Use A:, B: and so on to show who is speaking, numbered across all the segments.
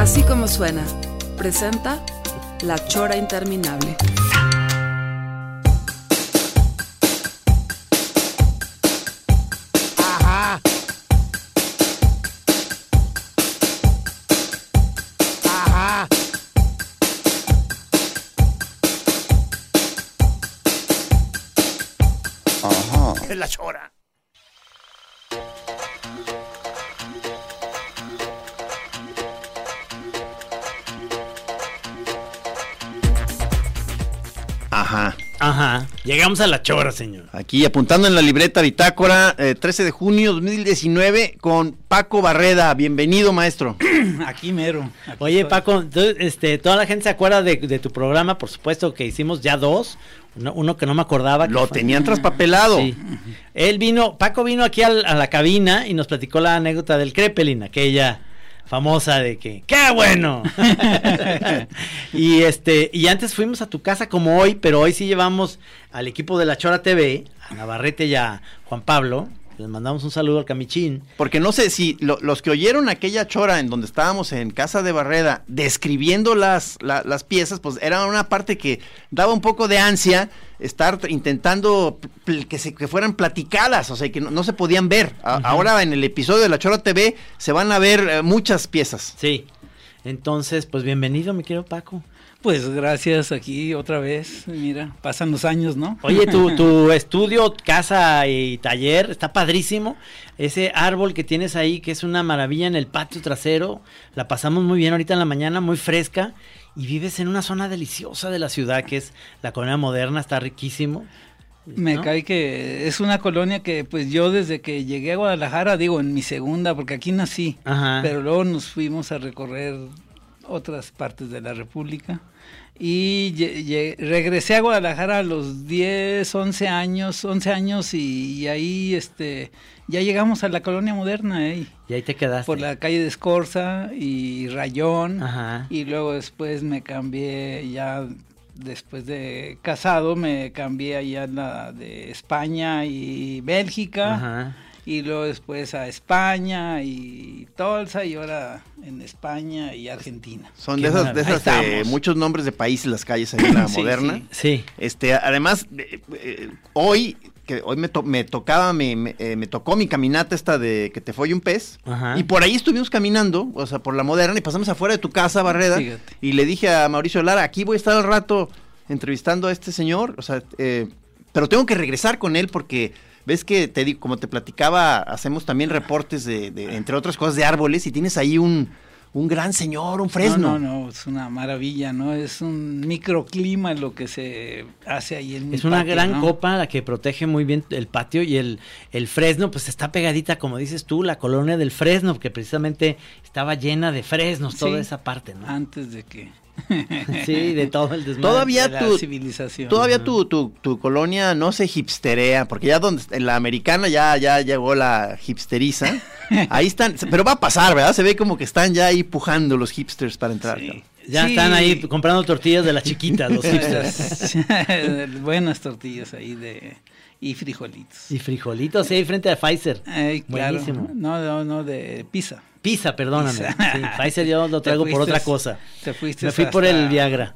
A: Así como suena, presenta La Chora Interminable.
B: la chora.
C: Ajá.
D: Llegamos a la chora, señor.
C: Aquí apuntando en la libreta bitácora, eh, 13 de junio 2019, con Paco Barreda. Bienvenido, maestro.
E: Aquí mero. aquí
D: Oye,
E: estoy.
D: Paco, este, toda la gente se acuerda de, de tu programa, por supuesto que hicimos ya dos. Uno, uno que no me acordaba. que
C: Lo
D: fue-
C: tenían traspapelado.
D: Sí. Él vino, Paco vino aquí al- a la cabina y nos platicó la anécdota del Crepelin, aquella famosa de que ¡qué bueno! y este, y antes fuimos a tu casa como hoy, pero hoy sí llevamos al equipo de la Chora TV, a Navarrete y a Juan Pablo. Les mandamos un saludo al Camichín.
C: Porque no sé si lo- los que oyeron aquella chora en donde estábamos en casa de Barreda describiendo las, la- las piezas, pues era una parte que daba un poco de ansia estar intentando que, se, que fueran platicadas, o sea, que no, no se podían ver. A- Ahora en el episodio de la Chora TV se van a ver eh, muchas piezas.
D: Sí. Entonces, pues bienvenido, mi querido Paco.
E: Pues gracias aquí otra vez. Mira, pasan los años, ¿no?
D: Oye, tu, tu estudio, casa y taller está padrísimo. Ese árbol que tienes ahí, que es una maravilla en el patio trasero, la pasamos muy bien ahorita en la mañana, muy fresca. Y vives en una zona deliciosa de la ciudad, que es la colonia moderna, está riquísimo.
E: Me
D: ¿no?
E: cae que es una colonia que pues yo desde que llegué a Guadalajara, digo en mi segunda, porque aquí nací,
D: Ajá.
E: pero luego nos fuimos a recorrer otras partes de la República y regresé a Guadalajara a los 10, 11 años, 11 años y, y ahí este ya llegamos a la colonia moderna, ¿eh?
D: Y ahí te quedaste.
E: por la calle de Escorza y Rayón.
D: Ajá.
E: Y luego después me cambié ya, después de casado, me cambié allá a la de España y Bélgica.
D: Ajá.
E: Y luego después a España y Tolsa y ahora en España y Argentina.
C: Son de esas, de esas eh, muchos nombres de países las calles en la
E: Sí,
C: moderna.
E: sí.
D: Sí.
C: Este, además, eh, eh, hoy, que hoy me, to- me tocaba, me, me, eh, me tocó mi caminata esta de que te fue un pez.
D: Ajá.
C: Y por ahí estuvimos caminando, o sea, por la moderna, y pasamos afuera de tu casa, Barreda.
E: Fíjate.
C: Y le dije a Mauricio Lara, aquí voy a estar al rato entrevistando a este señor, o sea, eh, pero tengo que regresar con él porque ves que te digo, como te platicaba, hacemos también reportes de, de, entre otras cosas, de árboles, y tienes ahí un, un gran señor, un fresno.
E: No, no, no, es una maravilla, ¿no? Es un microclima lo que se hace ahí en mi
D: Es una
E: patio,
D: gran
E: ¿no?
D: copa la que protege muy bien el patio y el, el fresno, pues está pegadita, como dices tú, la colonia del fresno, que precisamente estaba llena de fresnos, toda
E: Sí.
D: esa parte, ¿no?
E: Antes de que...
D: Sí, de todo el desmadre.
C: Todavía
E: de la
C: tu-
E: civilización.
C: Todavía tu, tu, tu colonia no se hipsterea, porque ya donde en la americana ya, ya llegó la hipsteriza. Ahí están, pero va a pasar, ¿verdad? Se ve como que están ya ahí pujando los hipsters para entrar.
E: Sí.
D: Ya
E: Sí.
D: están ahí comprando tortillas de las chiquitas, los hipsters.
E: Buenas tortillas ahí de y frijolitos.
D: Y frijolitos, sí, ahí frente a Pfizer.
E: Ay, claro.
D: Buenísimo.
E: No, no, no, de pizza.
D: Pizza, perdóname. Sí, Pfizer yo lo
E: Te
D: traigo por otra cosa.
E: Te fuiste
D: Me fui por el Viagra.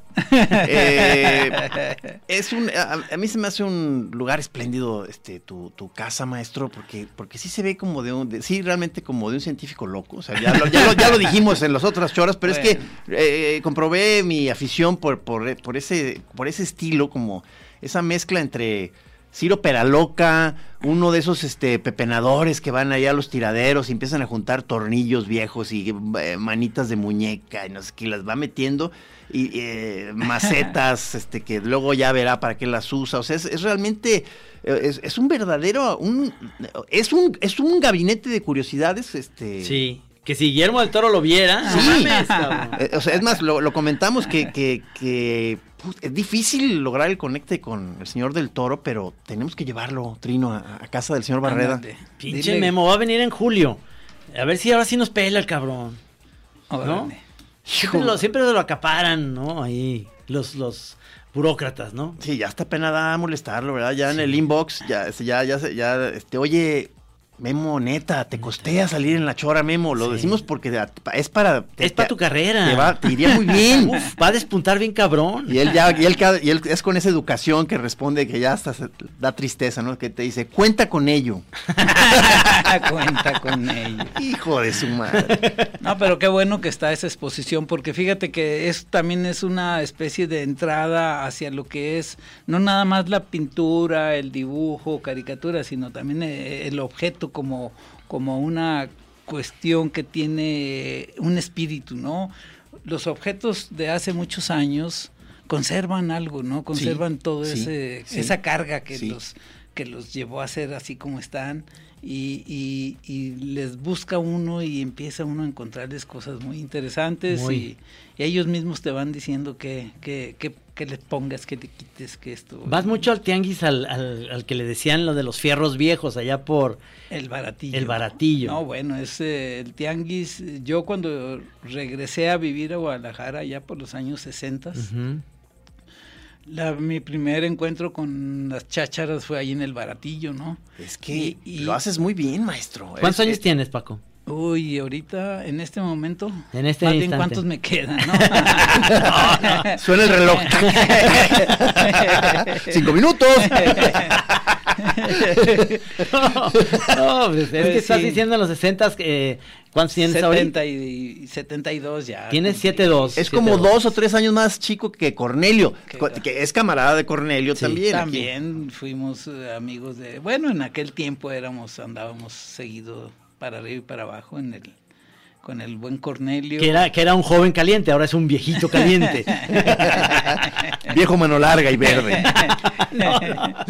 C: Eh, es un, a, a mí se me hace un lugar espléndido este tu, tu casa, maestro, porque, porque sí se ve como de un, de- sí, realmente como de un científico loco. O sea, ya lo, ya lo, ya lo dijimos en las otras choras, pero es que eh, comprobé mi afición por, por, por ese, por ese estilo, como esa mezcla entre Ciro Peraloca, uno de esos este pepenadores que van allá a los tiraderos y empiezan a juntar tornillos viejos y eh, manitas de muñeca y no sé qué, las va metiendo y eh, macetas este que luego ya verá para qué las usa. O sea, es, es realmente eh, es, es un verdadero un es un es un gabinete de curiosidades este
D: Sí. Que si Guillermo del Toro lo viera, no
C: Sí.
D: mames.
C: Eh, o sea, es más, lo, lo comentamos que, que, que, put, es difícil lograr el conecte con el señor del toro, pero tenemos que llevarlo, Trino, a, a casa del señor Barreda.
D: Pinche
E: Dile-
D: Memo, va a venir en julio. A ver si ahora sí nos pela el cabrón.
E: Órale.
D: Siempre lo, siempre lo acaparan, ¿no? Ahí, los, los burócratas, ¿no?
C: Sí, ya está pena da molestarlo, ¿verdad? Ya en el inbox, ya, ya, ya, ya, este, oye, Memo, neta, te costea salir en la chora, Memo. Lo
D: Sí.
C: decimos porque es para...
D: Es para tu carrera.
C: Te, va- te iría muy bien.
D: Uf, va a despuntar bien cabrón.
C: Y él ya, y él, y él es con esa educación que responde que ya hasta se- da tristeza, ¿no? Que te dice, cuenta con ello.
E: Cuenta con ello.
C: Hijo de su madre.
E: No, pero qué bueno que está esa exposición, porque fíjate que es también es una especie de entrada hacia lo que es no nada más la pintura, el dibujo, caricatura, sino también eh, el objeto como, como una cuestión que tiene un espíritu, ¿no? Los objetos de hace muchos años conservan algo, ¿no? Conservan todo
C: sí,
E: ese
C: sí.
E: esa carga que los que los llevó a ser así como están y, y- y les busca uno y empieza uno a encontrarles cosas muy interesantes
D: Muy.
E: Y, y ellos mismos te van diciendo que, que, que, que le pongas, que le quites, que esto...
D: Vas mucho al tianguis al, al, al que le decían lo de los fierros viejos allá por...
E: El baratillo.
D: El baratillo.
E: No, bueno, es eh, el tianguis. Yo cuando regresé a vivir a Guadalajara ya por los años 60,
D: Ujú.
E: La, mi primer encuentro con las chácharas fue ahí en el baratillo, ¿no?
C: Es que
E: Y- y-
C: lo haces muy bien, maestro.
D: ¿Cuántos
C: Es-
D: años
C: es-
D: tienes, Paco?
E: Uy, ahorita, en este momento,
D: En este
E: más bien
D: instante.
E: cuántos me quedan, ¿no?
C: Suena el reloj. Cinco minutos.
D: no, pues, es que
E: Pues
D: estás diciendo en los 60 eh, ¿cuántos tienes ahorita?
E: 70 y 72 ya.
D: Tienes
E: cumplí.
D: 7-2.
C: Es como dos o tres años más chico que Cornelio,
E: Que-
C: es camarada de Cornelio
D: Sí,
C: también. aquí.
E: También fuimos eh, amigos de, bueno, en aquel tiempo éramos, andábamos seguido para arriba y para abajo en el, con el buen Cornelio.
D: Que era, que era un joven caliente, ahora es un viejito caliente.
C: Viejo mano larga y verde.
D: No.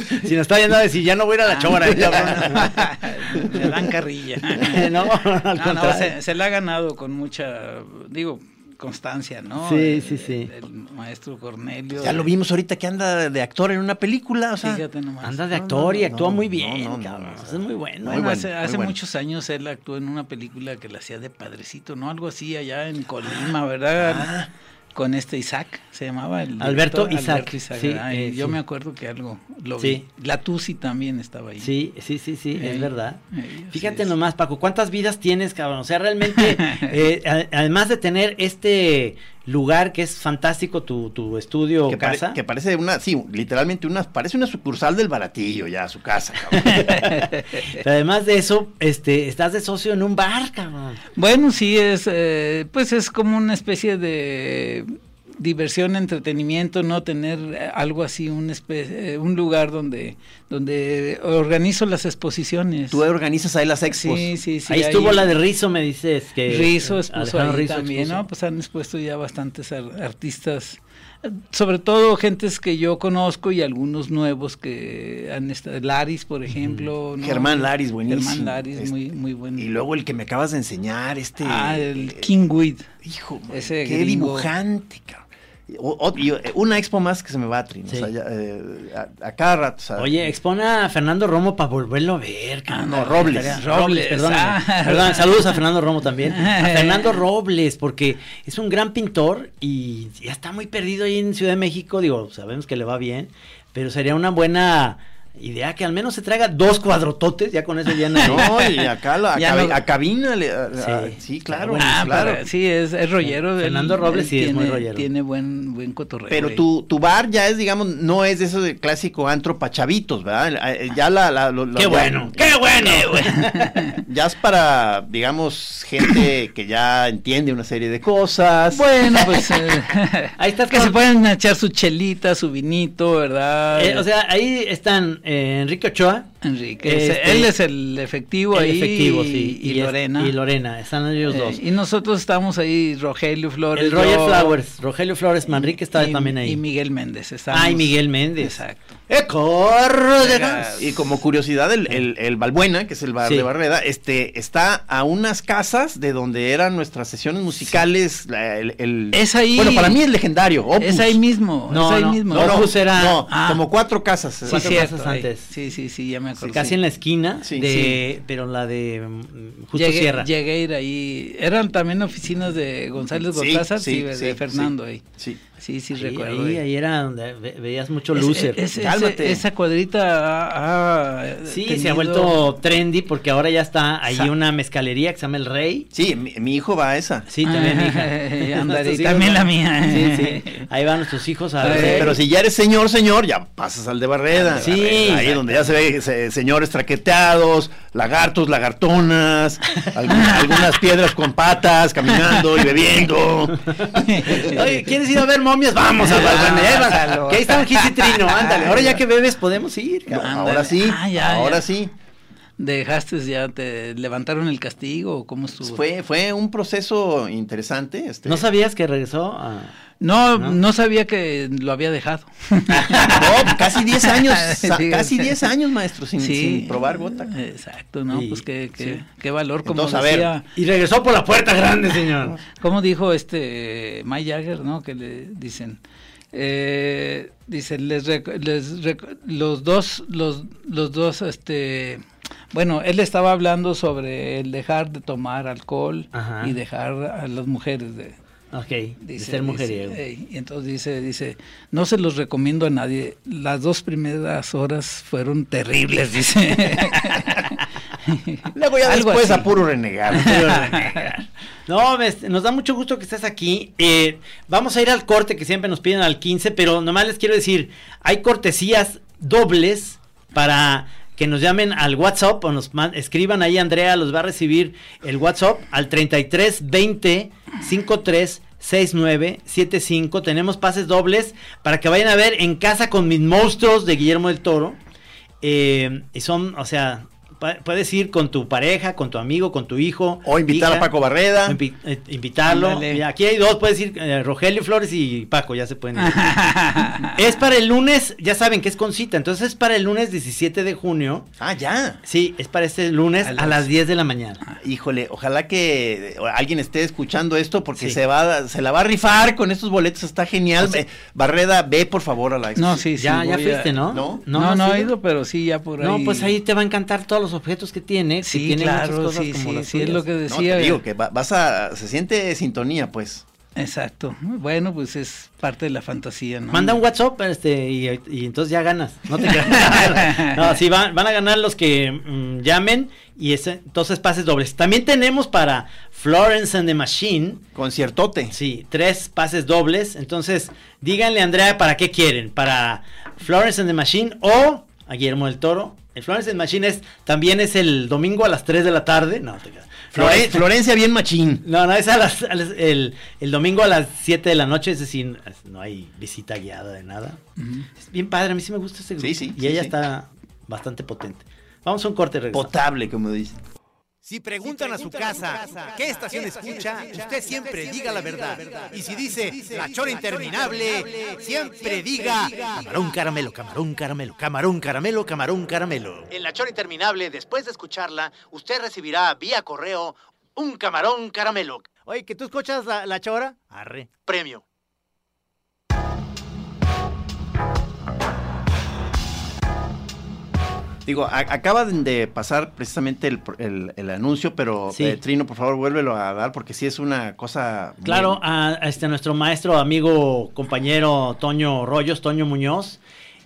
D: Si nos está viendo a decir, ya no voy a ir a la chora. eh, cabrón.
E: Le dan carrilla.
D: no, al
E: No, no, se, se la ha ganado con mucha, digo, constancia, ¿no?
D: Sí,
E: El-
D: sí, sí.
E: El, maestro Cornelio.
C: Ya lo vimos ahorita que anda de actor en una película, o sea.
E: Fíjate nomás.
D: Anda de
C: No,
D: actor y actúa
C: no,
D: muy bien,
C: no, no,
D: cabrón.
C: no,
D: Eso es muy bueno.
E: Bueno,
C: bueno,
E: hace,
C: muy
E: hace
C: bueno.
E: muchos años él actuó en una película que la hacía de padrecito, ¿no? Algo así allá en Colima, ¿verdad? Con este Isaac, se llamaba el.
D: Alberto
E: director,
D: Isaac,
E: Alberto Isaac,
D: sí,
E: ¿verdad? Y
D: eh,
E: yo
D: sí.
E: me acuerdo que algo lo
D: Sí.
E: vi. La Tusi también estaba ahí.
D: Sí, sí, sí, sí, es
E: Ey,
D: verdad.
E: así
D: Fíjate
E: es.
D: nomás, Paco, ¿cuántas vidas tienes, cabrón? O sea, realmente, eh, además de tener este lugar que es fantástico, tu, tu estudio
C: Que, pare-
D: casa.
C: que parece una, sí, literalmente una, parece una sucursal del baratillo ya, su casa, cabrón.
D: Además de eso, este, estás de socio en un bar, cabrón.
E: Bueno, sí, es, eh, pues es como una especie de diversión, entretenimiento, no tener eh, algo así, un, eh, un lugar donde, donde organizo las exposiciones.
C: Tú organizas ahí las expos.
E: Sí, sí, sí.
D: ahí estuvo la de Rizo, me dices que
E: Rizo expuso
D: Alejandro
E: ahí
D: Rizzo
E: también,
D: expuso.
E: ¿no? Pues han expuesto ya bastantes ar- artistas, eh, sobre todo gentes que yo conozco y algunos nuevos que han estado, Laris, por ejemplo. ¿no?
C: Germán Laris, buenísimo.
E: Germán Laris,
C: Este,
E: muy, muy bueno.
C: Y luego el que me acabas de enseñar, este.
E: Ah, el
C: eh,
E: King Weed.
C: Hijo, man,
E: ese
C: qué
E: gringo.
C: dibujante, cabrón. O- o- y, eh, una expo más que se me va a trinar.
D: Sí.
C: O sea, ya, eh, a, a cada rato. o sea,
D: Oye, expone a Fernando Romo para volverlo a ver. cabrón.
C: no, Robles.
E: Robles,
D: perdón.
E: ah.
D: Perdón, saludos a Fernando Romo también. A Fernando Robles, porque es un gran pintor y ya está muy perdido ahí en Ciudad de México. Digo, sabemos que le va bien, pero sería una buena idea que al menos se traiga dos cuadrototes, ya con eso llena.
C: No, y acá la, a,
E: Ya
C: cabi-
E: no-
C: a cabina. le- a- a-
D: Sí.
C: claro.
D: Bueno,
E: Ah,
C: claro.
E: sí, es, es rollero.
D: Fernando Robles sí es
E: tiene,
D: muy rollero.
E: Tiene buen, buen cotorreo.
C: Pero
E: ahí.
C: tu, tu bar ya es, digamos, no es de eso de clásico antro pa' chavitos, ¿verdad? Eh, Ya la... la- lo-
D: ¡Qué
C: ya-
D: bueno! ¡Qué bueno!
C: Ya es para, digamos, gente que ya entiende una serie de cosas.
E: Bueno, pues. eh,
D: Ahí estás
E: que
D: con-
E: se pueden echar su chelita, su vinito, ¿verdad?
D: Eh, o sea, ahí están eh, Enrique Ochoa.
E: Enrique.
D: Este,
E: él es el efectivo
D: el
E: ahí.
D: efectivo, sí.
E: Y, Lorena.
D: Y Lorena, están ellos
E: Eh,
D: dos.
E: y nosotros estamos ahí, Rogelio Flores.
D: el Roger
E: yo,
D: Flowers, Rogelio Flores Manrique está
E: y-
D: también ahí.
E: Y Miguel Méndez. Estamos,
D: Ay, Miguel Méndez.
E: Exacto.
D: ¡Eh!
C: Y como curiosidad, el, el, el Balbuena, que es el bar
D: Sí.
C: de Barreda, este, está a unas casas de donde eran nuestras sesiones musicales. la- el, el-
E: Es ahí.
C: Bueno, para mí es legendario. Opus.
E: Es ahí mismo.
D: No,
E: es ahí
D: no,
E: mismo.
C: No, no,
D: Opus era-
C: no,
E: Ah.
C: como cuatro casas.
E: Sí,
D: Cuatro
E: cierto,
D: casas
E: ahí.
D: antes.
E: Sí, sí, sí, ya me acuerdo.
D: Casi en la esquina
C: Sí,
D: de, pero la de mm, Justo
E: llegué,
D: Sierra.
E: Llegué a ir ahí. Eran también oficinas de González
C: Sí,
E: Gortázar,
C: sí,
E: sí, de,
C: sí,
E: Fernando
C: sí.
E: ahí.
C: Sí.
E: Sí, sí,
D: Ahí,
E: recuerdo.
D: ahí,
E: ahí.
D: era donde ve- veías mucho
E: Es-
D: loser.
E: es- ese-
C: Cálmate.
E: esa cuadrita ha
D: sí, se ha vuelto trendy porque ahora ya está ahí
E: Sa-
D: una mezcalería que se llama El Rey.
C: Sí, mi, mi hijo va a esa.
D: Sí, también mi hija.
E: Y la mía.
D: Sí, sí. Ahí van nuestros hijos a
E: Sí,
D: ver.
C: Pero si ya eres señor, señor, ya pasas al de Barreda.
D: Sí.
C: Barreda, Ahí donde ya se ve se- señores traqueteados, lagartos, lagartonas, alguna- algunas piedras con patas, caminando y bebiendo.
D: Oye, ¿quieres ir a ver momias? Vamos a Balbuena, ya vas.
E: Ándalo.
D: Que ahí está un Trino, ándale. Ahora ya que bebes podemos ir.
C: No, ahora sí,
E: Ah, ya,
C: ahora
E: ya.
C: sí.
E: ¿Dejaste ya, te levantaron el castigo cómo estuvo?
C: Fue, fue un proceso interesante. Este,
D: ¿No sabías que regresó a...?
E: No,
D: ¿No?
E: no, sabía que lo había dejado.
C: No, casi 10 años,
E: Sí,
C: casi
E: sí.
C: 10 años, maestro, sin,
E: Sí.
C: sin probar gota.
E: Exacto, ¿no?
D: Y-
E: pues qué, qué,
D: sí.
E: qué valor, como
C: Entonces, a ver.
E: decía,
D: Y regresó por la puerta grande, señor.
E: como dijo este Mike Jagger, ¿no? Que le dicen, eh, dicen, les, rec- les rec- los dos, los, los dos, este, bueno, él estaba hablando sobre el dejar de tomar alcohol
D: Ajá.
E: y dejar a las mujeres de,
D: Ok, de
E: Dice,
D: ser
E: dice,
D: mujeriego.
E: y entonces dice, dice, no se los recomiendo a nadie. Las dos primeras horas fueron terribles, dice.
C: Luego ya
E: Algo
C: después
E: así.
C: a puro renegar.
D: No, ves, nos da mucho gusto que estés aquí. Eh, vamos a ir al corte que siempre nos piden al 15, pero nomás les quiero decir, hay cortesías dobles para que nos llamen al WhatsApp o nos escriban ahí, Andrea los va a recibir el WhatsApp al 33 20 53 69 75. Tenemos pases dobles para que vayan a ver en casa con mis monstruos de Guillermo del Toro. Eh, y son, o sea, puedes ir con tu pareja, con tu amigo, con tu hijo.
C: O invitar
D: hija.
C: a Paco Barreda.
D: Invi- eh, invitarlo. Aquí hay dos, puedes ir eh, Rogelio Flores y Paco, ya se pueden ir. es para el lunes, ya saben que es con cita, entonces es para el lunes 17 de junio.
C: Ah, ya.
D: Sí, es para este lunes
E: A
D: a,
E: las-
D: las 10 de la mañana.
C: Híjole, ojalá que alguien esté escuchando esto porque
D: Sí.
C: se va se la va a rifar con estos boletos, está genial.
D: O sea-
C: Ve- Barreda, ve por favor a la
E: no, sí, sí.
D: ya, ya fuiste,
E: a-
D: ¿no?
C: ¿No?
E: No, no,
D: has
E: he
D: ido?
E: pero sí, ya por ahí.
D: No, pues ahí te va a encantar todos los objetos que tiene. que
E: Sí,
D: tiene muchas
E: claro,
D: cosas
E: sí,
D: como
E: sí,
D: las
E: sí, es lo que
C: No,
E: decía.
C: te digo que va- vas a se siente sintonía, pues.
E: Exacto. Bueno, pues es parte de la fantasía, ¿no?
D: Manda un WhatsApp este, y, y entonces ya ganas. No te creas. no, sí, van, van a ganar los que mm, llamen y ese, entonces pases dobles. También tenemos para Florence and the Machine.
C: Conciertote.
D: Sí, tres pases dobles. Entonces, díganle a Andrea para qué quieren. Para Florence and the Machine o a Guillermo del Toro. El Florence and Machine es, también es el domingo a las 3 de la tarde. No, te creas.
C: Flore- Florencia bien machín.
D: No, no, es a las, a las- el, el domingo a las 7 de la noche, es decir, no hay visita guiada de nada. Es bien padre, a mí sí me gusta ese grupo.
C: Sí, sí,
D: Y
C: sí,
D: ella
C: sí.
D: está bastante potente. Vamos a un corte y regresamos.
C: Potable, como dicen.
F: Si preguntan a su casa qué estación escucha, usted siempre diga la verdad. Y si dice la chora interminable, siempre diga camarón caramelo, camarón caramelo, camarón caramelo, camarón caramelo. En la chora interminable, después de escucharla, usted recibirá vía correo un camarón caramelo. Oye, ¿que tú escuchas la, la chora? Arre. Premio.
C: Digo, a- acaba de pasar precisamente el, el- el anuncio, pero
D: Sí.
C: eh, Trino, por favor, vuélvelo a dar porque sí es una cosa. muy-
D: Claro, a, a este nuestro maestro, amigo, compañero Toño Rollos, Toño Muñoz.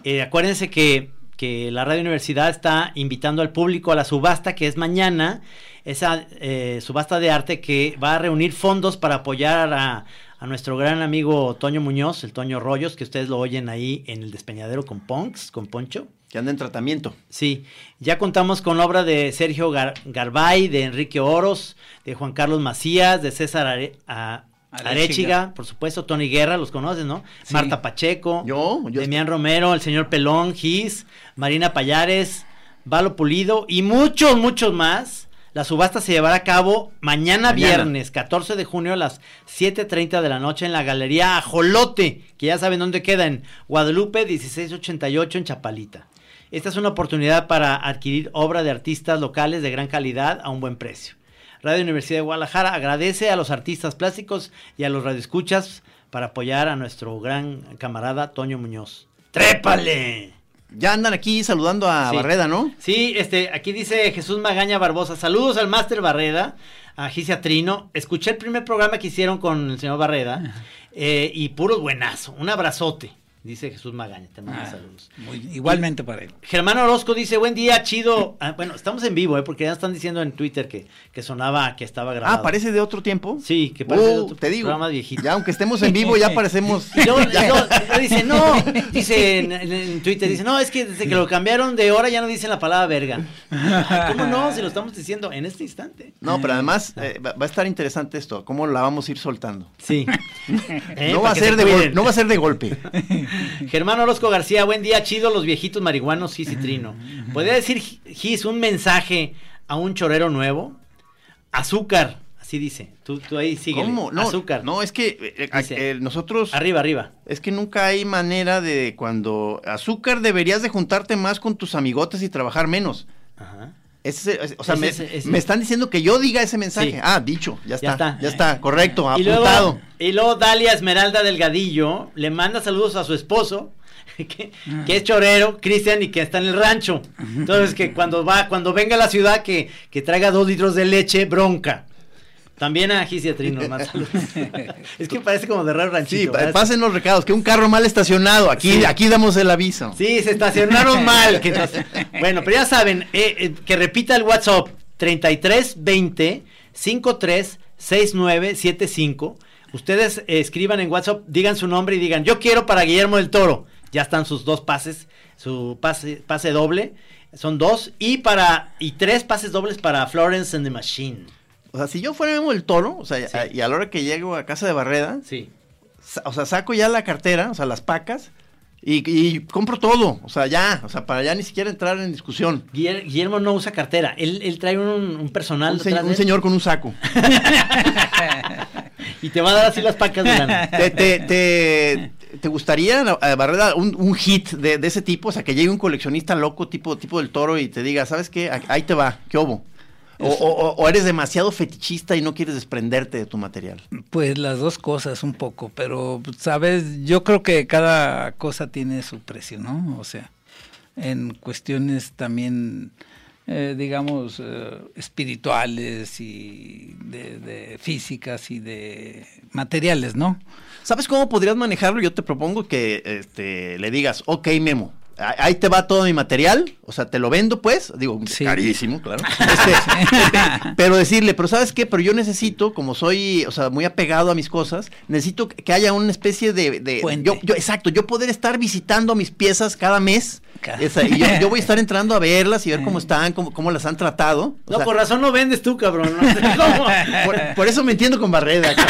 D: Eh, acuérdense que, que la Radio Universidad está invitando al público a la subasta que es mañana, esa eh, subasta de arte que va a reunir fondos para apoyar a, a nuestro gran amigo Toño Muñoz, el Toño Rollos, que ustedes lo oyen ahí en el despeñadero con Ponks, con Poncho.
C: Que anda en tratamiento.
D: Sí, ya contamos con la obra de Sergio Gar- Garbay, de Enrique Oros, de Juan Carlos Macías, de César Are- a- Arechiga, por supuesto, Tony Guerra, los conoces, ¿no?
E: Sí.
D: Marta Pacheco,
C: Yo, yo
D: Demián Romero, el señor Pelón, Gis, Marina Payares, Valo Pulido y muchos, muchos más. La subasta se llevará a cabo mañana,
C: Mañana.
D: viernes, 14 de junio a las 7.30 de la noche en la Galería Ajolote, que ya saben dónde queda, en Guadalupe 1688 en Chapalita. Esta es una oportunidad para adquirir obra de artistas locales de gran calidad a un buen precio. Radio Universidad de Guadalajara agradece a los artistas plásticos y a los radioescuchas para apoyar a nuestro gran camarada Toño Muñoz. ¡Trépale!
C: Ya andan aquí saludando a
D: Sí.
C: Barreda, ¿no?
D: Sí, este, aquí dice Jesús Magaña Barbosa. Saludos al Máster Barreda, a Gisia Trino. Escuché el primer programa que hicieron con el señor Barreda eh, y puro buenazo. Un abrazote, dice Jesús Magaña. Te manda
E: Ah,
D: saludos.
E: muy- igualmente para él.
D: Germán Orozco dice, buen día, chido. Ah, bueno, estamos en vivo, ¿eh? porque ya están diciendo en Twitter que, que sonaba, que estaba grabado.
C: Ah, parece de otro tiempo.
D: Sí, que parece de
C: Uh,
D: otro
C: te digo.
D: programa viejito.
C: Ya aunque estemos en vivo, ya parecemos.
D: Y luego, y luego- y luego dice, no, dice en, en- en Twitter, dice, no, es que desde que lo cambiaron de hora ya no dicen la palabra verga. Ay, ¿Cómo no? Si lo estamos diciendo en este instante.
C: No, pero además eh, va a estar interesante esto, cómo la vamos a ir soltando.
D: Sí. Eh,
C: no, va a ser
D: se
C: de no va a ser de golpe.
D: Germán Orozco García, buen día, chido, los viejitos marihuanos, Gis y Trino. ¿Podría decir, Gis, un mensaje a un chorero nuevo? Azúcar, así dice. Tú, tú ahí sigue.
C: ¿Cómo? No,
D: Azúcar.
C: no, es que eh,
D: Dice,
C: eh, nosotros
D: Arriba, arriba.
C: es que nunca hay manera de cuando azúcar deberías de juntarte más con tus amigotes y trabajar menos.
D: Ajá.
C: Ese, es- o sea,
D: Ese-
C: me, me están diciendo que yo diga ese mensaje.
D: Sí.
C: Ah, dicho, ya está,
D: Ya está.
C: ya está, correcto,
D: Y
C: apuntado.
D: luego, y luego Dalia Esmeralda Delgadillo le manda saludos a su esposo, que, que es chorero, Cristian, y que está en el rancho. Entonces, que cuando va, cuando venga a la ciudad, que, que traiga dos litros de leche bronca. También a Trino, más saludos. es que parece como de raro ranchito.
C: Sí, pasen los recados, que un carro mal estacionado, aquí,
D: Sí.
C: aquí damos el aviso.
D: Sí, se estacionaron mal. que nos- Bueno, pero ya saben, eh, eh, que repita el WhatsApp 3320 53 6975. Ustedes eh, escriban en WhatsApp, digan su nombre y digan, yo quiero para Guillermo del Toro. Ya están sus dos pases, su pase, pase doble. Son dos. Y para, y tres pases dobles para Florence and the Machine.
C: O sea, si yo fuera Memo el Toro, o sea,
D: Sí.
C: a- y a la hora que llego a casa de Barreda,
D: Sí.
C: o sea, saco ya la cartera, o sea, las pacas, y, y compro todo, o sea, ya, o sea, para ya ni siquiera entrar en discusión.
D: Guiller- Guillermo no usa cartera. Él, él trae un, un personal.
C: Un, se- señor con un saco.
D: Y te va a dar así las pacas de lana.
C: ¿Te, te, te, te gustaría, Barreda, un, un hit de, de ese tipo? O sea, que llegue un coleccionista loco tipo, tipo del toro y te diga, ¿sabes qué? Ahí te va, ¿qué hubo? O, o- o eres demasiado fetichista y no quieres desprenderte de tu material.
E: Pues las dos cosas un poco, pero sabes, yo creo que cada cosa tiene su precio, ¿no? O sea, en cuestiones también, eh, digamos, eh, espirituales y de, de físicas y de materiales, ¿no?
C: ¿Sabes cómo podrías manejarlo? Yo te propongo que este, le digas, ok, Memo, ahí te va todo mi material, o sea, te lo vendo, pues, digo,
E: Sí.
C: carísimo, claro. Este, pero decirle, pero ¿sabes qué? Pero yo necesito, como soy, o sea, muy apegado a mis cosas, necesito que haya una especie de... de- yo, yo- exacto, yo poder estar visitando mis piezas cada mes. Esa, y yo, yo voy a estar entrando a verlas y ver cómo están, cómo, cómo las han tratado. O
D: No,
C: sea,
D: por razón no vendes tú, cabrón. No, sé cómo.
C: por, por eso me entiendo con Barreda.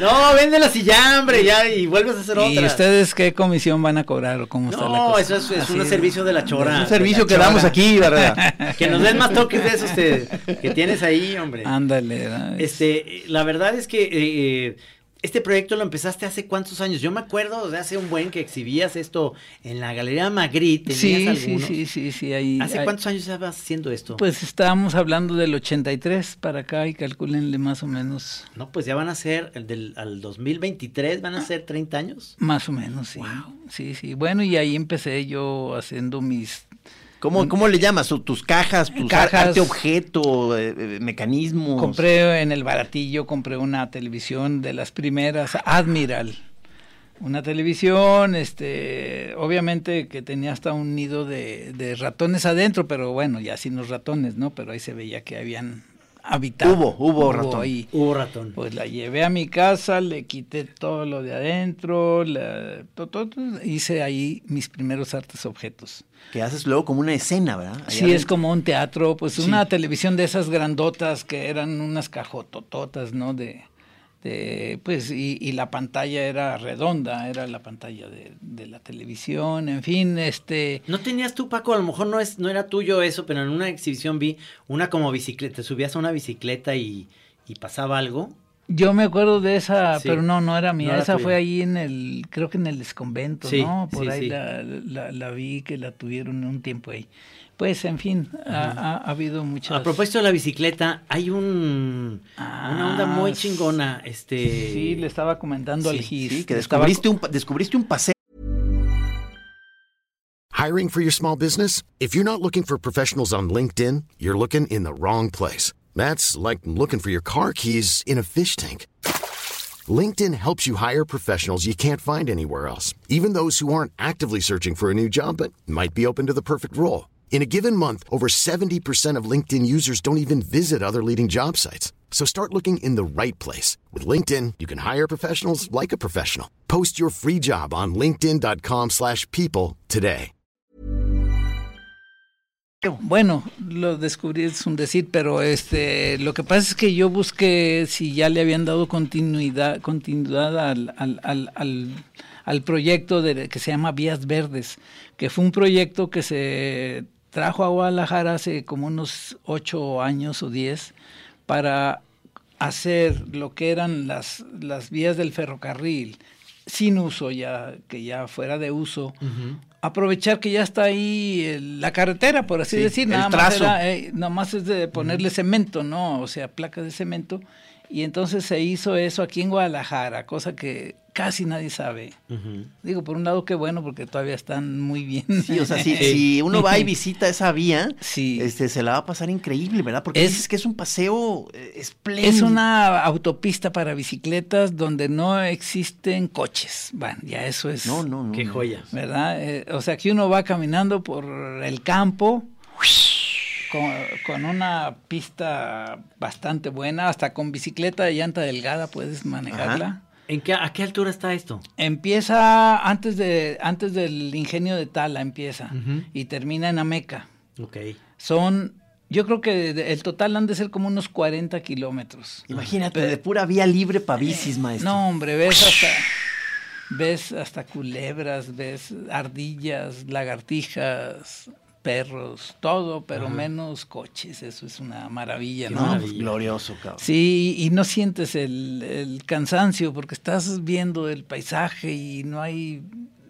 D: No, véndelas y ya, hombre, ya, y vuelves a hacer
E: ¿Y
D: otra.
E: ustedes qué comisión van a cobrar o cómo está la
D: No,
E: cosa?
D: eso es, es un servicio de la chora.
C: un servicio que damos aquí, Barreda.
D: Que nos den más toques de esos que, que tienes ahí, hombre.
E: Ándale. ¿verdad?
D: Este, la verdad es que eh, eh, este proyecto lo empezaste hace cuántos años. Yo me acuerdo de hace un buen que exhibías esto en la Galería Magritte. ¿Tenías
E: sí, sí, sí, sí, sí, ahí.
D: ¿Hace
E: ahí-
D: cuántos años estabas haciendo esto?
E: Pues estábamos hablando del 83 para acá y calculenle más o menos,
D: no, pues ya van a ser, el del, al 2023 van a ser 30 años.
E: más o menos, sí. Sí, sí. Bueno, y ahí empecé yo haciendo mis...
C: ¿Cómo, ¿Cómo le llamas? ¿Tu- ¿Tus cajas, tus
E: Cajas.
C: arte objeto, eh, eh, mecanismos?
E: Compré en el baratillo, compré una televisión de las primeras, Admiral. Una televisión, este, obviamente que tenía hasta un nido de, de ratones adentro, pero bueno, ya sin los ratones, ¿no? Pero ahí se veía que habían habitado.
C: Hubo, hubo ratón.
E: ahí.
D: Hubo ratón.
E: Pues la llevé a mi casa, le quité todo lo de adentro, la- to- to- to- hice ahí mis primeros artes objetos.
C: Que haces luego como una escena, ¿verdad?
E: Sí, es como un teatro, pues
C: Sí.
E: una televisión de esas grandotas que eran unas cajotototas, ¿no? De, de, pues, y, y la pantalla era redonda, era la pantalla de, de la televisión, en fin, este...
D: ¿No tenías tú, Paco? A lo mejor no, es, no era tuyo eso, pero en una exhibición vi una como bicicleta, te subías a una bicicleta y, y pasaba algo.
E: Yo me acuerdo de esa,
D: Sí.
E: pero no, no era mía.
D: No era
E: esa
D: tuya.
E: fue ahí en el, creo que en el desconvento,
D: Sí,
E: ¿no? Por
D: sí,
E: ahí la, la vi que la tuvieron un tiempo ahí. Pues, en fin, ha, ha- ha habido muchas.
D: A propósito de la bicicleta, hay un una onda muy
E: Ah,
D: chingona, este
E: Sí, le estaba comentando al GIS.
C: Sí, que
E: le estaba
C: un, descubriste un paseo.
G: Hiring for your small business? If you're not looking for professionals on LinkedIn, you're looking in the wrong place. That's like looking for your car keys in a fish tank. LinkedIn helps you hire professionals you can't find anywhere else, even those who aren't actively searching for a new job but might be open to the perfect role. In a given month, over 70% of LinkedIn users don't even visit other leading job sites. So start looking in the right place. With LinkedIn, you can hire professionals like a professional. Post your free job on linkedin.com/people slash people today.
E: Bueno, lo descubrí, es un decir, pero este, lo que pasa es que yo busqué si ya le habían dado continuidad, continuidad al, al, al, al, al proyecto de, que se llama Vías Verdes, que fue un proyecto que se trajo a Guadalajara hace como unos ocho años o diez para hacer lo que eran las, las vías del ferrocarril sin uso ya, que ya fuera de uso, aprovechar que ya está ahí el- la carretera, por así
C: Sí,
E: decir,
C: el
E: nada más,
C: trazo.
E: era, eh, nada más es de ponerle cemento, ¿no? O sea, placas de cemento. Y entonces se hizo eso aquí en Guadalajara, cosa que casi nadie sabe. Digo, por un lado, qué bueno, porque todavía están muy bien.
C: Sí, o sea, si, si uno va y visita esa vía,
E: Sí.
C: este, se la va a pasar increíble, ¿verdad? Porque
E: Es-
C: dices que es un paseo eh, espléndido.
E: Es una autopista para bicicletas donde no existen coches. Bueno, ya eso es.
C: No, no, no.
D: qué
C: no.
D: joya.
E: ¿Verdad? Eh, o sea, que uno va caminando por el campo con, con una pista bastante buena, hasta con bicicleta de llanta delgada puedes manejarla.
D: ¿En qué a qué altura está esto?
E: Empieza antes de antes del ingenio de Tala empieza y termina en Ameca.
D: Ok.
E: Son, yo creo que de- el total han de ser como unos 40 kilómetros.
C: Imagínate, de pura vía libre para bicis, maestro.
E: No, hombre, ves hasta, ves hasta culebras, ves ardillas, lagartijas, perros, todo, pero menos coches. Eso es una maravilla,
C: Qué
E: ¿no?
C: maravilla. Glorioso, cabrón.
E: Sí, y no sientes el, el cansancio porque estás viendo el paisaje y no hay...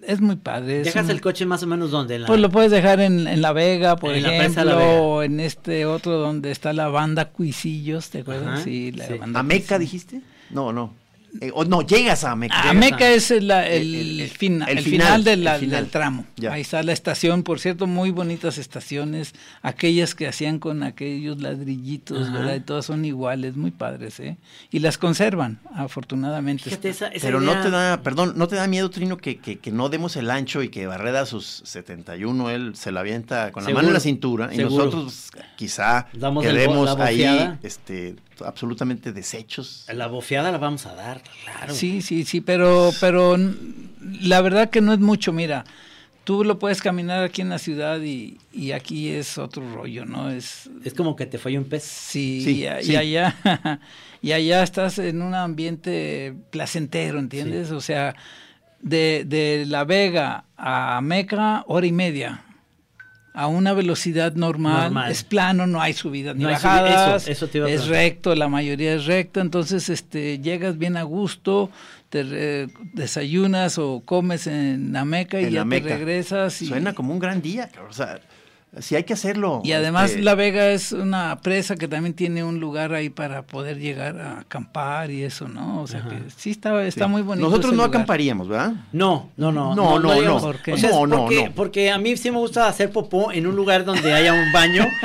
E: Es muy padre. es
D: ¿Dejas
E: un-
D: el coche más o menos dónde? La-
E: Pues lo puedes dejar en, en La Vega, por
D: En
E: ejemplo,
D: La Vega.
E: o en este otro donde está la banda Cuisillos, ¿te acuerdas?
D: Ajá,
E: sí, la
D: sí.
E: banda
C: ¿Ameca
E: Cuisillos.
C: dijiste? No, no. Eh, o no, llegas a Ameca.
E: Ah, Ameca es el, la- el,
C: El- el- el-
E: fina-
C: el
E: el
C: final,
E: final, de
C: el
E: la-
C: final.
E: del tramo.
C: Ya.
E: Ahí está la estación, por cierto, muy bonitas estaciones, aquellas que hacían con aquellos ladrillitos,
D: Ajá.
E: ¿verdad? Y todas son iguales, muy padres, ¿eh? Y las conservan, afortunadamente.
D: Fíjate esa, esa
C: Pero
D: idea-
C: no te da, perdón, no te da miedo, Trino, que, que, que no demos el ancho y que Barreda a sus 71, él se la avienta con la
D: Seguro,
C: mano en la cintura y nosotros quizá
D: Damos
C: quedemos
D: la
C: ahí este, absolutamente deshechos.
D: La bofeada la vamos a dar, claro.
E: Sí, sí, sí, pero, pero la verdad que no es mucho, mira, tú lo puedes caminar aquí en la ciudad y, y aquí es otro rollo, ¿no? Es,
D: Es como que te fue un pez.
E: Sí,
C: Sí,
E: y, a- y
C: sí.
E: allá y allá estás en un ambiente placentero, ¿entiendes? O sea, de, de La Vega a Meca, hora y media. A una velocidad normal,
D: Normal.
E: es plano, no hay subidas ni
D: No subi-
E: bajadas,
D: eso- eso te iba a
E: es recto, la mayoría es recta, entonces este llegas bien a gusto, te re- desayunas o comes en Ameca y
C: En
E: ya
C: Ameca.
E: te regresas. Y,
C: Suena como un gran día, o sea, sí hay que hacerlo.
E: y además
C: este,
E: La Vega es una presa que también tiene un lugar ahí para poder llegar a acampar y eso, ¿no? O sea que sí está, está muy bonito.
C: Nosotros
E: ese
C: no
E: lugar.
C: acamparíamos, ¿verdad?
D: No, no, no.
C: No, no,
D: digamos-
C: no.
E: ¿Por qué?
D: O sea, es
C: No, no,
D: porque,
C: no.
D: porque a mí sí me gusta hacer popó en un lugar donde haya un baño.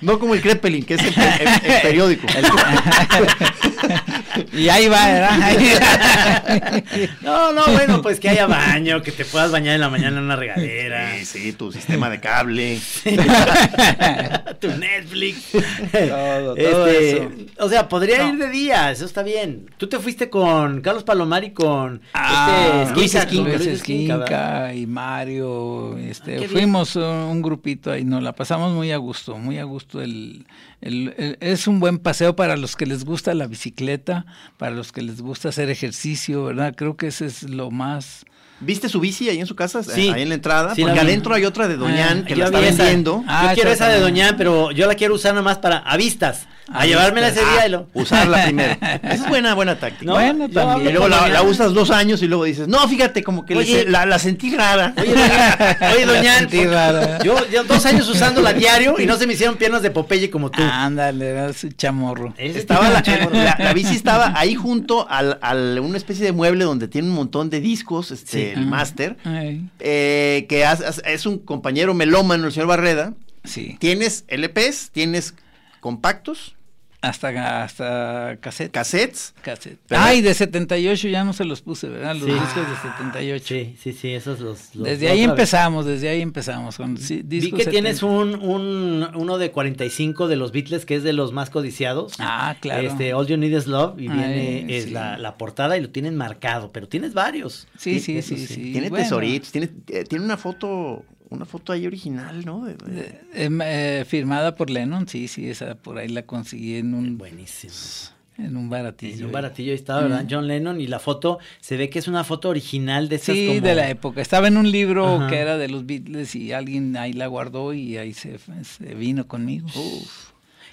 C: No como el Kreppelin, que es el, el- el periódico.
E: Y ahí va, ¿verdad?
D: no, no, bueno, pues que haya baño, que te puedas bañar en la mañana en una regadera.
C: Sí, sí, tu sistema de cable.
D: tu Netflix.
E: Todo, todo
D: Este,
E: eso.
D: O sea, podría
E: No.
D: ir de día, eso está bien. Tú te fuiste con Carlos Palomar y con
E: Ah,
D: este,
E: Luis
D: Esquinca,
E: y Mario, este,
D: Ah, bien.
E: fuimos un grupito ahí, nos la pasamos muy a gusto, muy a gusto. El, el- el- es un buen paseo para los que les gusta la bicicleta, para los que les gusta hacer ejercicio, ¿verdad? Creo que ese es lo más...
C: ¿Viste su bici ahí en su casa?
D: Sí.
C: Ahí en la entrada.
D: Sí,
C: porque adentro hay otra de Doñán
E: Ah,
C: que
D: Yo
C: la está vendiendo.
E: Ah,
D: yo quiero
E: esa
D: de. Doñán, pero yo la quiero usar nomás para a vistas. A,
E: A
D: llevármela ese día
C: Ah,
D: y lo.
C: Usarla primero. Esa es buena, buena táctica.
D: No,
E: Bueno, también.
C: Y luego la, usas dos años y luego dices, no, fíjate, como que
D: Oye.
C: la, la sentí rara.
D: Oye, oye, Doñán,
E: Sentí rara.
D: yo, yo dos años usándola diario y no se me hicieron piernas de Popeye como tú.
E: Ándale, eras chamorro.
C: Estaba la, bici estaba ahí junto al, al- una especie de mueble donde tiene un montón de discos, este,
D: Sí.
C: el máster,
E: Ay,
C: eh, que has- has- es un compañero melómano, el señor Barreda.
E: sí,
C: Tienes LPs, tienes compactos,
E: hasta, hasta cassette.
C: cassettes.
E: cassette.
C: Pero-
E: Ay, de 78 ya no se los puse, ¿verdad? Los
D: Sí.
E: discos de 78.
D: Sí, sí, sí, esos los. los-
E: Desde ahí
D: vez.
E: empezamos, desde ahí empezamos. Con sí,
D: Vi que
E: 70.
D: tienes un, un uno de 45 de los Beatles que es de los más codiciados.
E: Ah, claro.
D: Este, All You Need Is Love y
E: Ay,
D: viene es
E: sí.
D: la, la portada y lo tienen marcado, pero tienes varios.
E: Sí, sí, sí, sí.
C: Tiene
E: bueno.
C: tesoritos, tiene, eh, tiene una foto, una foto ahí original, ¿no? De- de-
E: Eh, eh, firmada por Lennon, sí, sí, esa por ahí la conseguí en un,
D: Buenísimo.
E: en un baratillo.
D: En un baratillo ahí estaba, ¿verdad? John Lennon y la foto se ve que es una foto original de esas
E: Sí,
D: como-
E: de la época. Estaba en un libro
D: Ajá.
E: que era de los Beatles y alguien ahí la guardó y ahí se, se vino conmigo.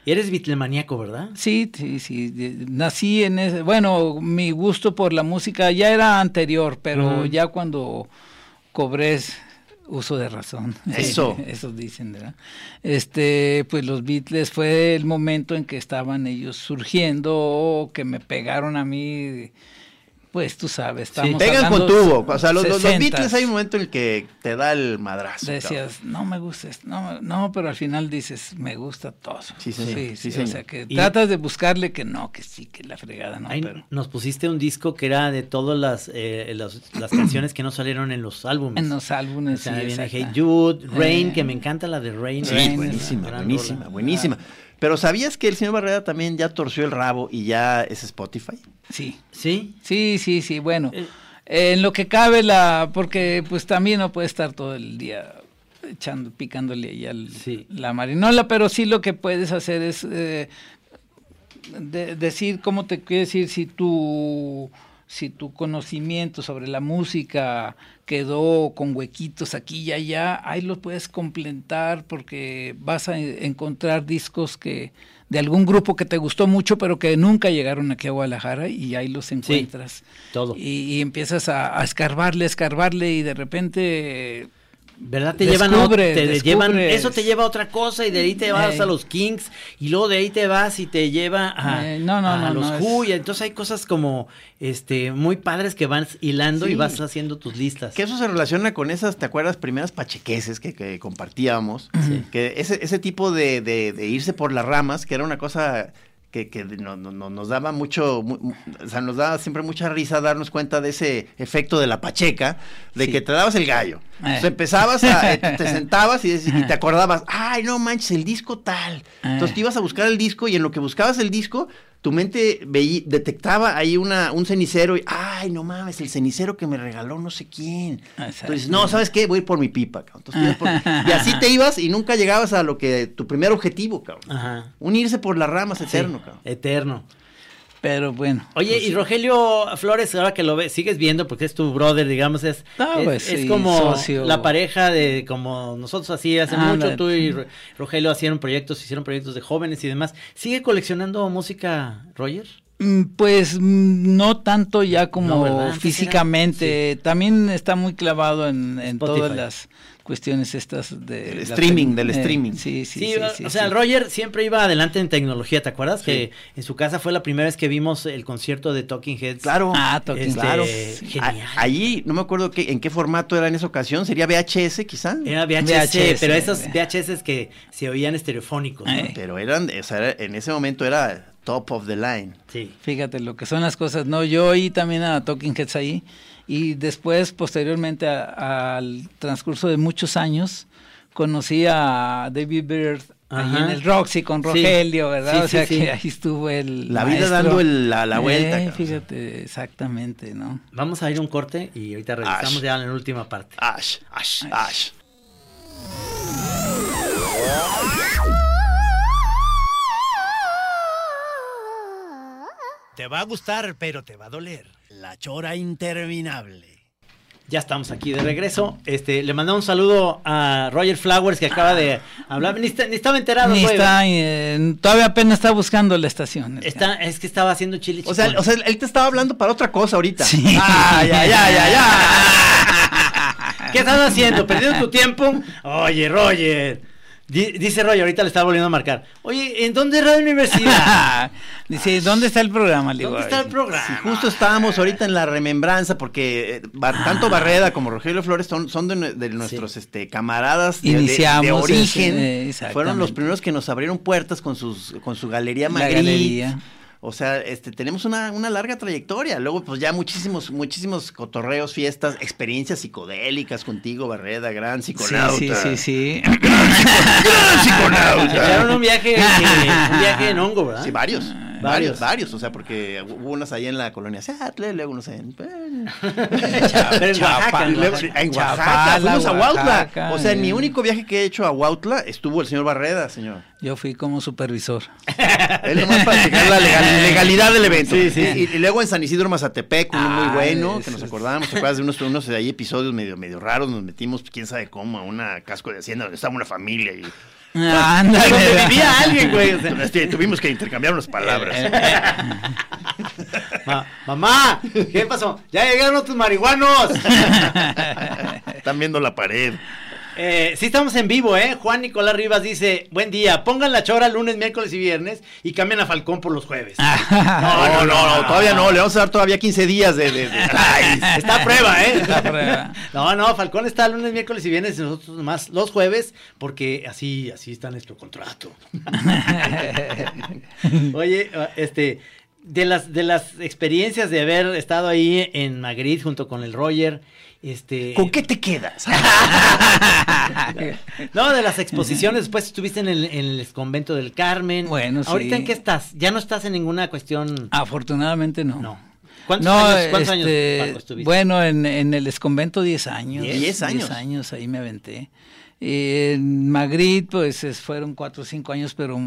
D: Y eres Beatlemaníaco, ¿verdad?
E: Sí, sí, sí. Nací en ese. Bueno, mi gusto por la música ya era anterior, pero ya cuando cobré uso de razón.
C: Eso.
E: Eso dicen, ¿verdad? Este, pues los Beatles fue el momento en que estaban ellos surgiendo, que me pegaron a mí. Pues tú sabes, estamos
C: Pegan con tubo. O sea, los, los- los
E: 60s.
C: Beatles hay un momento en el que te da el madrazo. cabrón.
E: Decías, no me gusta esto, no, no, pero al final dices, me gusta todo.
C: Sí, señor, sí,
E: sí,
C: señor.
E: O sea, que
D: Y-
E: tratas de buscarle que no, que sí, que la fregada, no,
D: Ahí
E: pero
D: nos pusiste un disco que era de todas las, eh, las, las canciones que no salieron en los álbumes.
E: en los
D: O
E: álbumes.
D: sea,
E: sí,
D: viene. Hey Jude, Rain,
E: Eh,
D: que me encanta la de Rain.
C: Sí,
E: Rain,
C: buenísima, buenísima, buenísima. Pero ¿sabías que el señor Barrera también ya torció el rabo y ya es Spotify?
E: Sí,
D: Sí.
E: sí, sí, sí, bueno.
D: Eh.
E: En lo que cabe la, porque pues también no puede estar todo el día echando, picándole ahí al-
D: Sí.
E: la marinola, pero sí lo que puedes hacer es eh, de- decir, ¿cómo te quiero decir? Si tu, si tu conocimiento sobre la música quedó con huequitos aquí y allá, ahí lo puedes complementar porque vas a encontrar discos que de algún grupo que te gustó mucho, pero que nunca llegaron aquí a Guadalajara y ahí los encuentras.
D: todo.
E: Y, y empiezas a, a escarbarle, escarbarle y de repente
D: ¿Verdad? Te llevan, a-
E: Descubres,
D: te llevan, eso te lleva a otra cosa y de ahí te vas
E: Ey.
D: a los Kings y luego de ahí te vas y te lleva a,
E: Eh, no, no,
D: a
E: no,
D: los
E: no,
D: Who
E: es-
D: y entonces hay cosas como este muy padres que vas hilando
C: Sí.
D: y vas haciendo tus listas.
C: Que eso se relaciona con esas, ¿te acuerdas? Primeras pachequeses que, que compartíamos. Que ese, ese tipo de, de- de irse por las ramas, que era una cosa que, que no- no- no- nos daba mucho, mu- mu- o sea, nos daba siempre mucha risa darnos cuenta de ese efecto de la pacheca, de
D: Sí.
C: que te dabas el gallo.
E: Eh.
C: Empezabas a, eh, te sentabas y, te acordabas, ay, no manches, el disco tal. Entonces
E: Eh.
C: te ibas a buscar el disco y en lo que buscabas el disco, tu mente veí- detectaba ahí una, un cenicero y, ay, no mames, el cenicero que me regaló no sé quién. Entonces, no, ¿sabes qué? Voy a ir por mi pipa, cabrón. Entonces, te ibas por- y así te ibas y nunca llegabas a lo que, tu primer objetivo, cabrón.
D: Ajá.
C: Unirse por las ramas eterno,
D: Sí,
C: cabrón.
D: Eterno.
E: Pero bueno.
D: Oye,
E: pues,
D: y Rogelio Flores, ahora que lo ves, sigues viendo porque es tu brother, digamos, es,
E: Ah,
D: es,
E: pues,
D: es
E: sí,
D: como
E: socio.
D: la pareja de como nosotros así hace
E: Ah,
D: mucho,
E: la-
D: tú y Ro- Rogelio hicieron proyectos, hicieron proyectos de jóvenes y demás. ¿Sigue coleccionando música, Roger?
E: mm, Pues mm, no tanto ya como
D: No,
E: físicamente, también está muy clavado en, todas las cuestiones estas de...
C: Streaming, del
E: eh,
C: streaming.
E: Sí, sí,
D: Sí,
E: sí,
D: o- sea,
E: sí.
D: el Roger siempre iba adelante en tecnología, ¿te acuerdas? Que en su casa fue la primera vez que vimos el concierto de Talking Heads.
C: Claro.
E: Ah, Talking
D: Este,
C: Claro.
D: Genial.
C: A- allí, no me acuerdo qué, en qué formato era en esa ocasión, sería VHS quizá.
D: Era VHS,
E: VHS,
D: pero esos
E: eh.
D: VHS que se oían estereofónicos, ¿no?
E: Eh.
C: Pero eran, o sea, en ese momento era top of the line.
D: Sí.
E: Fíjate lo que son las cosas. No, yo oí también a Talking Heads ahí y después, posteriormente a- al transcurso de muchos años, conocí a David Byrd ahí en el Roxy con
D: Sí.
E: Rogelio, ¿verdad?
D: Sí,
E: o sea
D: sí,
E: que ahí estuvo el
C: La vida dando el- la- la vuelta,
E: Eh, fíjate, exactamente, ¿no?
D: Vamos a ir a un corte y ahorita regresamos
C: Ash.
D: ya en la última parte.
C: Ash, Ash, Ash.
F: Te va a gustar, pero te va a doler. La chora interminable.
D: Ya estamos aquí de regreso. Este, le mandamos un saludo a Roger Flowers que acaba de hablar. Ni, está- ni estaba enterado.
E: Ni
D: güey.
E: está, eh, todavía apenas está buscando la estación.
D: Está, es que estaba haciendo chile
C: O sea, o sea, él te estaba hablando para otra cosa ahorita.
E: Sí.
C: Ah, ya, ya, ya, ya.
D: ¿Qué estás haciendo? ¿Perdiendo tu tiempo? Oye, Roger. Di- dice Roger, ahorita le está volviendo a marcar. Oye, ¿en dónde es Radio Universidad?
E: Dice, ¿dónde está el programa? Le digo,
D: ¿Dónde está el
E: "Ay,
D: programa?
C: Sí, justo estábamos ahorita en la remembranza porque eh, Bar- tanto Barreda como Rogelio Flores son, son de, nue- de nuestros este, camaradas de, de- de
E: Iniciamos
C: origen. Fueron los primeros que nos abrieron puertas con sus con su galería Magritte. O sea, este, tenemos una, una larga trayectoria. Luego, pues ya muchísimos, muchísimos cotorreos, fiestas, experiencias psicodélicas contigo, Barreda, gran
E: Sí,
C: psiconauta.
E: sí, sí, sí.
C: Gran psiconauta.
D: Echaron un viaje, que- un viaje en hongo, ¿verdad?
C: Sí, varios,
D: varios.
C: varios, varios, o sea, porque hubo unas ahí en la colonia Seattle, luego unos en...
D: Pero en Oaxaca,
C: Y
D: en Oaxaca.
C: en Oaxaca, fuimos a Huautla. O sea, en mi
E: eh.
C: único viaje que he hecho a Huautla estuvo el señor Barreda, señor.
E: Yo fui como supervisor.
C: Él nomás para checar la legal- legalidad del evento.
D: Sí, sí.
C: Y, y luego en San Isidro Mazatepec, uno muy
E: Ah,
C: bueno, que nos acordábamos, ¿te acuerdas de unos, unos de ahí episodios medio, medio raros? Nos metimos, quién sabe cómo, a una casco de hacienda donde estaba una familia y...
E: Ándale.
C: Donde vivía alguien, güey. O sea, tuvimos que intercambiar unas palabras.
D: Ma- mamá, ¿qué pasó? Ya llegaron tus marihuanos.
C: Están viendo la pared.
D: Eh, sí estamos en vivo, ¿eh? Juan Nicolás Rivas dice, buen día, pongan la chora lunes, miércoles y viernes y cambien a Falcón por los jueves.
C: No, no, no, no, todavía no. Le vamos a dar todavía 15 días de... de- de- Ay,
D: Está a prueba, ¿eh?
E: Está a prueba.
D: No, no, Falcón está lunes, miércoles y viernes y nosotros más los jueves porque así, así está nuestro contrato. Oye, este, de las, de las experiencias de haber estado ahí en Magritte junto con el Roger, este...
C: ¿Con qué te quedas?
D: No, de las exposiciones, después estuviste en el, en el convento del Carmen.
E: Bueno,
D: ¿Ahorita en qué estás? ¿Ya no estás en ninguna cuestión?
E: Afortunadamente no.
D: No. ¿Cuántos
E: No,
D: años, cuántos años,
E: este,
D: Paco, estuviste?
E: Bueno, en, en el esconvento 10 años.
D: Diez.
C: Diez años.
E: 10 años, ahí me aventé. En Madrid, pues es- fueron 4 o 5 años, pero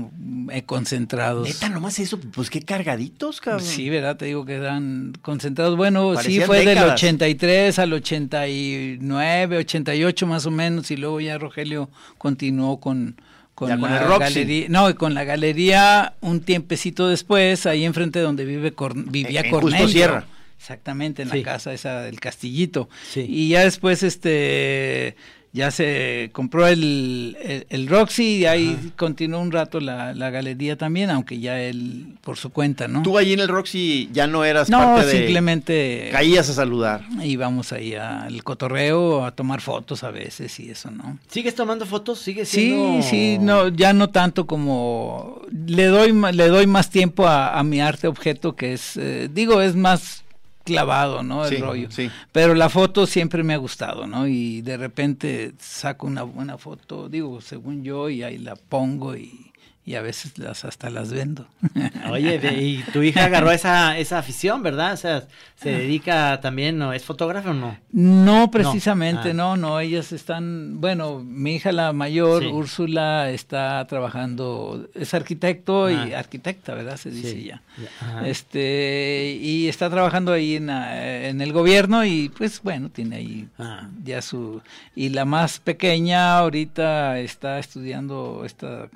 E: eh, concentrados.
C: Neta, nomás eso, pues qué cargaditos, cabrón.
E: Sí, ¿verdad? Te digo que eran concentrados. Bueno, sí, fue del
C: décadas.
E: 83 al 89, 88 más o menos, y luego ya Rogelio continuó con, con,
C: Ya con
E: la
C: el Roxy.
E: galería. No, y con la galería un tiempecito después, ahí enfrente donde vive Cor- vivía
C: En- en Justo
E: Cornelio.
C: Sierra.
E: Exactamente, en
D: Sí.
E: la casa esa del Castillito.
D: Sí.
E: Y ya después, este, ya se compró el, el, el Roxy y ahí continuó un rato la, la galería también, aunque ya él por su cuenta, ¿no?
C: Tú allí en el Roxy ya no eras
E: No,
C: parte de...
E: simplemente
C: Caías a saludar.
E: íbamos ahí al cotorreo a tomar fotos a veces y eso, ¿no?
D: ¿Sigues tomando fotos? ¿Sigues
E: Sí,
D: siendo...?
E: sí, no, ya no tanto como le doy ma- le doy más tiempo a, a mi arte objeto que es eh, digo es más clavado, ¿no? El
C: Sí,
E: rollo.
C: sí.
E: Pero la foto siempre me ha gustado, ¿no? Y de repente saco una buena foto, digo, según yo, y ahí la pongo y, y a veces las hasta las vendo.
D: Oye, y tu hija agarró esa, esa afición, ¿verdad? O sea, se dedica también, ¿no? ¿Es fotógrafa o no?
E: No, precisamente,
D: Ah.
E: no, no, ellas están, bueno, mi hija la mayor,
D: Sí.
E: Úrsula, está trabajando, es arquitecto y
D: Ah.
E: arquitecta, ¿verdad? Se dice
D: Sí.
E: ya.
D: Ajá.
E: Este, y está trabajando ahí en, ah, en el gobierno y pues bueno, tiene ahí
D: Ah.
E: ya su, y la más pequeña ahorita está estudiando esta...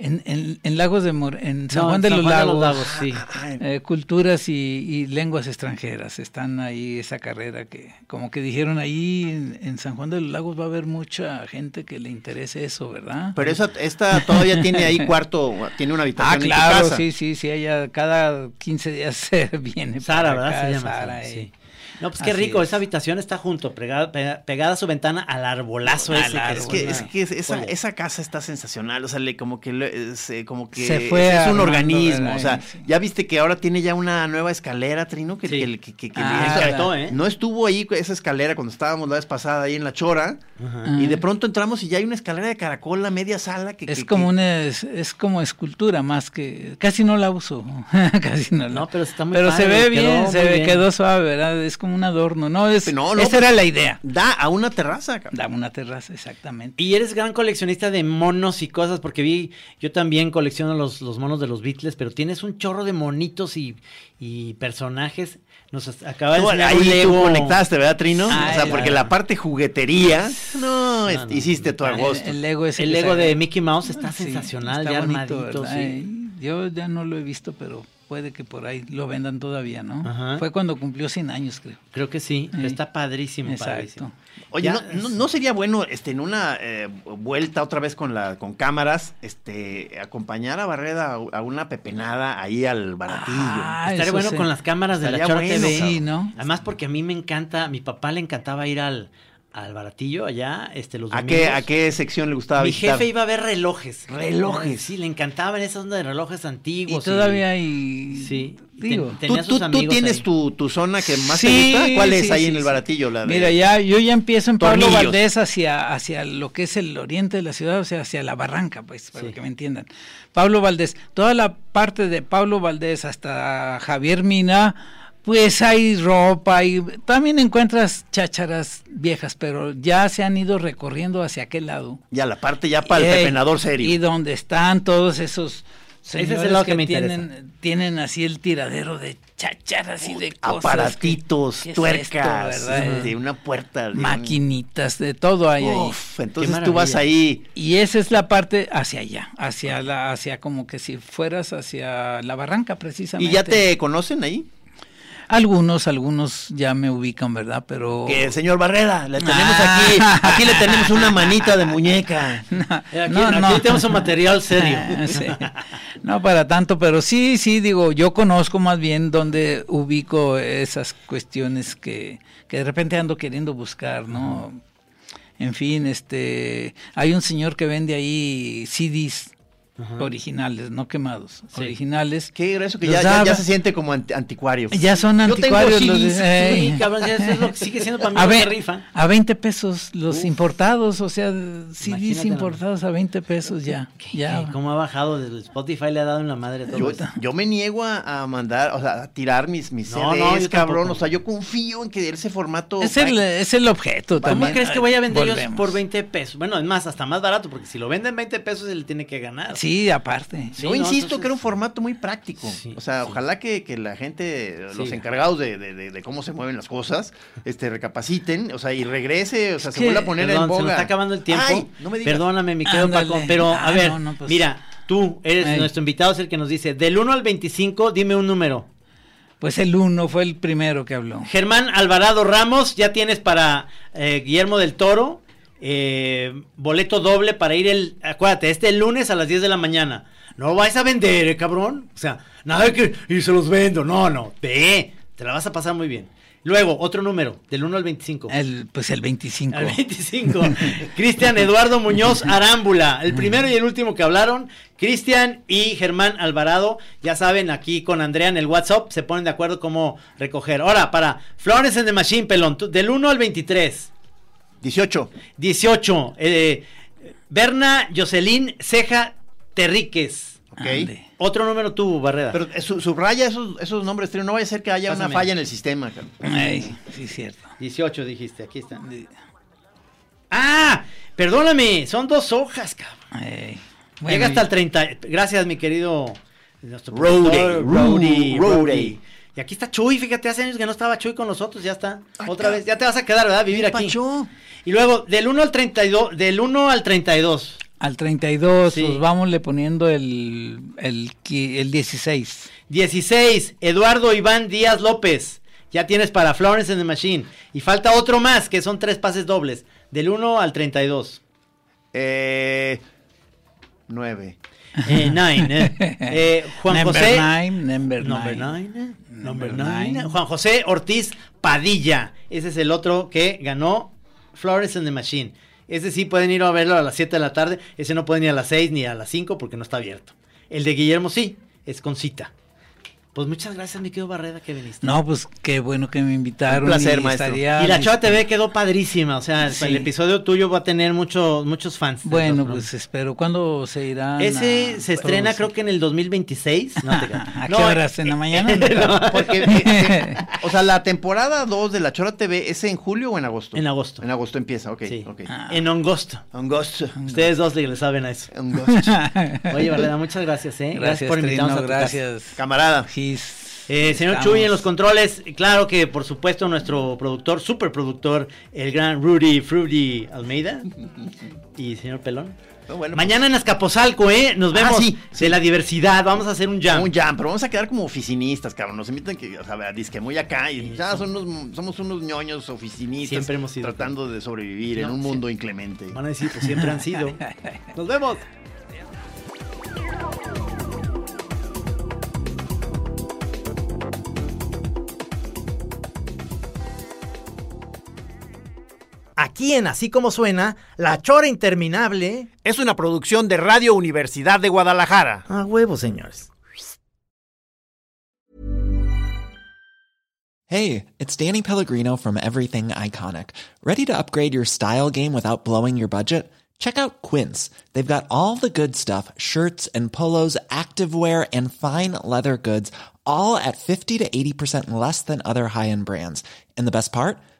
E: En, en, en Lagos de Mor en San
D: No,
E: Juan de,
D: San
E: los,
D: Juan de
E: Lagos,
D: los Lagos, sí.
E: eh, culturas y, y lenguas extranjeras. Están ahí esa carrera que, como que dijeron ahí en, en San Juan de los Lagos va a haber mucha gente que le interese eso, ¿verdad?
C: Pero esa, esta todavía tiene ahí cuarto, tiene una habitación
E: Ah,
C: en tu
E: claro,
C: casa.
E: sí, sí, sí, ella cada 15 días se viene.
D: Sara,
E: para
D: ¿verdad?
E: acá,
D: Se llama
E: Sara,
D: Sara,
E: y-
D: sí. No, pues qué
E: Así
D: rico,
E: es.
D: esa habitación está junto, pegada, pega- pegada a su ventana al arbolazo
E: Al
D: ese.
E: árbol,
C: Es que, es
E: Ah,
C: que esa, esa casa está sensacional, o sea, le- como que, eh, como que
E: Se fue
C: es, es un organismo, o sea, ya viste que ahora tiene ya una nueva escalera, Trino, que,
D: Sí.
C: que- que- que- que
E: Ah,
C: le-
D: ¿eh?
C: no estuvo ahí esa escalera cuando estábamos la vez pasada ahí en la Chora,
E: Ah.
C: y de pronto entramos y ya hay una escalera de caracol a media sala que...
E: Es
C: que-
E: como
C: que-
E: una es, es como escultura más que casi no la uso, casi no la.
D: No, pero está muy
E: Pero
D: padre,
E: se ve bien,
D: muy
E: se ve,
D: bien.
E: quedó suave, ¿verdad? Es como un adorno, no es.
C: No, no,
E: esa
C: pues-
E: era la idea.
C: Da a una terraza, cabrón.
E: Da una terraza, exactamente.
D: Y eres gran coleccionista de monos y cosas, porque vi, yo también colecciono los, los monos de los Beatles, pero tienes un chorro de monitos y, y personajes. Nos acaba de
C: ahí
D: un
C: tú conectaste, ¿verdad, Trino? O sea, porque la parte juguetería, no, es-
D: no,
C: hiciste tu
E: El,
C: agosto.
E: el Lego ese
D: El Lego de Mickey Mouse está
E: Sí,
D: sensacional,
E: está
D: ya
E: bonito,
D: armadito, sí.
E: Yo ya no lo he visto, pero puede que por ahí lo vendan todavía, ¿no?
D: Ajá.
E: Fue cuando cumplió 100 años, creo.
D: Creo que sí,
E: Sí.
D: está padrísimo,
E: Exacto.
D: padrísimo.
C: Oye,
D: Ya
C: no,
D: es-
C: no, no sería bueno este en una eh, vuelta otra vez con la con cámaras, este acompañar a Barreda a, a una pepenada ahí al baratillo.
E: Ah,
D: Estaría bueno con las cámaras de la Chora
C: bueno,
D: TV.
E: Sí, ¿no?
D: Además porque a mí me encanta, a mi papá le encantaba ir al, al baratillo allá, este, los
C: ¿A
D: domingos.
C: qué, ¿A qué sección le gustaba
D: Mi
C: visitar?
D: jefe iba a ver relojes.
C: Relojes.
D: Sí, le encantaban esas ondas de relojes
E: Y
D: antiguos.
E: todavía hay.
D: Sí.
E: Digo.
D: Ten-
C: ¿Tú,
D: tenía
C: tú-
D: sus
C: tú
D: amigos
C: tienes tu, tu zona que más
E: Sí,
C: te gusta? ¿Cuál es
E: sí,
C: ahí
E: sí,
C: en el baratillo? La de-
E: Mira, ya, yo ya empiezo en Pablo. Valdés hacia, hacia lo que es el oriente de la ciudad, o sea, hacia la barranca, pues, para
D: Sí.
E: que me entiendan. Pablo Valdés, toda la parte de Pablo Valdés hasta Javier Mina, pues hay ropa y también encuentras chácharas viejas, pero ya se han ido recorriendo hacia aquel lado.
C: Ya la parte ya para el
E: Ey,
C: pepenador serio.
E: Y donde están todos esos
D: Ese es el
E: señores
D: lado que me
E: tienen, tienen así el tiradero de chácharas y de cosas. que-
C: Aparatitos,
E: ¿qué es
C: tuercas,
E: esto, verdad?
C: este, una puerta. de-
E: maquinitas, de todo hay ahí.
C: Uf, entonces
D: Qué
C: tú vas ahí.
E: Y esa es la parte hacia allá, hacia la, hacia como que si fueras hacia la barranca precisamente.
C: ¿Y ya te conocen ahí?
E: Algunos, algunos ya me ubican, ¿verdad? Pero
C: Que señor Barrera, le tenemos
E: Ah.
C: aquí, aquí le tenemos una manita de muñeca.
D: Eh, Aquí, aquí tenemos un material serio.
E: Sí. No para tanto, pero sí, sí, digo, yo conozco más bien donde ubico esas cuestiones que, que de repente ando queriendo buscar, ¿no? En fin, este, hay un señor que vende ahí CDs originales, no quemados,
D: Sí.
E: originales.
C: Qué grueso que ya, ya, ya se siente como anti- anticuario.
E: Ya son
C: Yo tengo
E: anticuarios los de-
D: Sí, cabrón, ya eso es lo que sigue siendo para mí
E: a, ve-
D: rifa.
E: a 20 pesos los importados, o sea, CDs importados a 20 pesos ya. ya.
D: Ey, ¿Cómo ha bajado? Desde Spotify le ha dado en la madre todo
C: Yo,
D: esto.
C: yo me niego a, a mandar, o sea, a tirar mis, mis
D: No,
C: CDs,
D: no,
C: cabrón.
D: tampoco.
C: O sea, yo confío en que ese formato.
E: Es el, es el objeto
D: ¿Cómo
E: también.
D: crees que voy a vender yo por 20 pesos? Bueno, es más, hasta más barato, porque si lo venden 20 pesos, él tiene que ganar.
E: Sí, aparte.
D: Sí,
C: yo
D: no,
C: insisto
D: entonces-
C: que era un formato muy práctico.
D: Sí,
C: o sea,
D: sí.
C: ojalá que, que la gente, los
D: Sí.
C: encargados de, de- de- de cómo se mueven las cosas, este, recapaciten, o sea, y regrese, o sea, se vuelva a poner
D: Perdón,
C: en boga.
D: se nos está acabando el tiempo.
C: Ay, no me digas.
D: Perdóname, mi querido
E: Ándale.
D: Paco. Pero, a
E: Ah,
D: ver,
E: no, no, pues.
D: mira, tú eres
E: Ay.
D: nuestro invitado, es el que nos dice, del 1 al 25, dime un número.
E: Pues el uno fue el primero que habló.
D: Germán Alvarado Ramos, ya tienes para eh, Guillermo del Toro, eh, boleto doble para ir el, acuérdate, este lunes a las 10 de la mañana. No vais a vender, eh, cabrón. O sea, nada que, y se los vendo. No, no, ve, te la vas a pasar muy bien. Luego, otro número, del 1 al 25.
E: El, pues el 25.
D: Al 25. Cristian Eduardo Muñoz Arámbula. El primero y el último que hablaron, Cristian y Germán Alvarado. Ya saben, aquí con Andrea en el WhatsApp se ponen de acuerdo cómo recoger. Ahora, para Florence en the Machine, pelón, del 1 al 23.
C: 18.
D: 18. Eh, Berna Jocelyn Ceja Terríquez.
E: Ande.
D: Otro número tú, Barrera.
C: Pero eh, su- subraya esos, esos nombres, no vaya a ser que haya
D: Pásame.
C: una falla en el sistema.
E: Ay, sí, cierto.
D: 18 dijiste, aquí está. Ah, perdóname, son dos hojas, cabrón.
E: Ay.
D: Llega hasta el 30. Gracias, mi querido. nuestro
C: Rode.
D: Rode. Y aquí está Chuy, fíjate, hace años que no estaba Chuy con nosotros, ya está. Otra vez, ya te vas a quedar, ¿verdad? Vivir
C: ¿Qué
D: aquí.
C: pacho?
D: Y luego, del 1 al 32, del 1 al 32.
E: Al 32,
D: Sí.
E: pues vámosle poniendo el, el, el 16.
D: 16, Eduardo Iván Díaz López. Ya tienes para Florence and the Machine. Y falta otro más, que son tres pases dobles. Del 1 al 32.
C: Eh, 9.
D: Eh, nine. eh. Eh, Juan
E: Number
D: José.
E: nine, number
D: Number
E: nine.
D: nine, eh. Number
E: Number
D: nine.
E: nine.
D: Juan José Ortiz Padilla. Ese es el otro que ganó Flores in the Machine. Ese sí pueden ir a verlo a las 7 de la tarde. Ese no puede ni a las 6 ni a las 5 porque no está abierto. El de Guillermo sí, es con cita. Pues muchas gracias, mi querido Barreda, que viniste.
E: No, pues qué bueno que me invitaron.
C: Un placer,
E: y
C: maestro.
E: estaría
D: Y la Chava TV quedó padrísima. O sea,
E: Sí.
D: el episodio tuyo va a tener mucho, muchos fans.
E: Bueno,
D: los
E: pues espero. ¿Cuándo se irán?
D: Ese
E: a
D: se estrena
E: producir?
D: creo que en el 2026. No te.
E: ¿A qué
D: No,
E: horas? ¿En la mañana?
D: No,
C: Porque, eh, o sea, la temporada 2 de La Chora TV, ¿es en julio o en agosto?
D: En agosto.
C: En agosto empieza, ok.
D: Sí.
C: ok.
E: Ah.
D: En Ongosto.
C: Agosto.
D: Ustedes dos le saben a eso.
C: Agosto.
D: Oye, Barreda, muchas gracias, ¿eh?
E: Gracias,
D: por invitarnos
E: Trino,
D: a tu casa.
E: gracias.
C: Camarada.
D: Eh, señor Chuy en los controles, claro que por supuesto nuestro productor, superproductor, el gran Rudy Fruity Almeida y señor Pelón.
C: No, bueno,
D: Mañana en Azcapotzalco, ¿eh? Nos vemos
C: Ah, sí,
D: de la diversidad, vamos a hacer un jam.
C: Un jam, pero vamos a quedar como oficinistas, cabrón. Nos invitan que, o sea, a disque muy acá y ya son unos, somos unos ñoños oficinistas.
D: Siempre hemos sido.
C: Tratando de sobrevivir en un mundo inclemente.
D: Van a decir, pues siempre han sido. Nos vemos.
F: Aquí en Así Como Suena, La Chora Interminable es una producción de Radio Universidad de Guadalajara.
D: A huevo, señores.
H: Hey, it's Danny Pellegrino from Everything Iconic. Ready to upgrade your style game without blowing your budget? Check out Quince. They've got all the good stuff shirts and polos, activewear, and fine leather goods, all at 50 to 80% less than other high end brands. And the best part?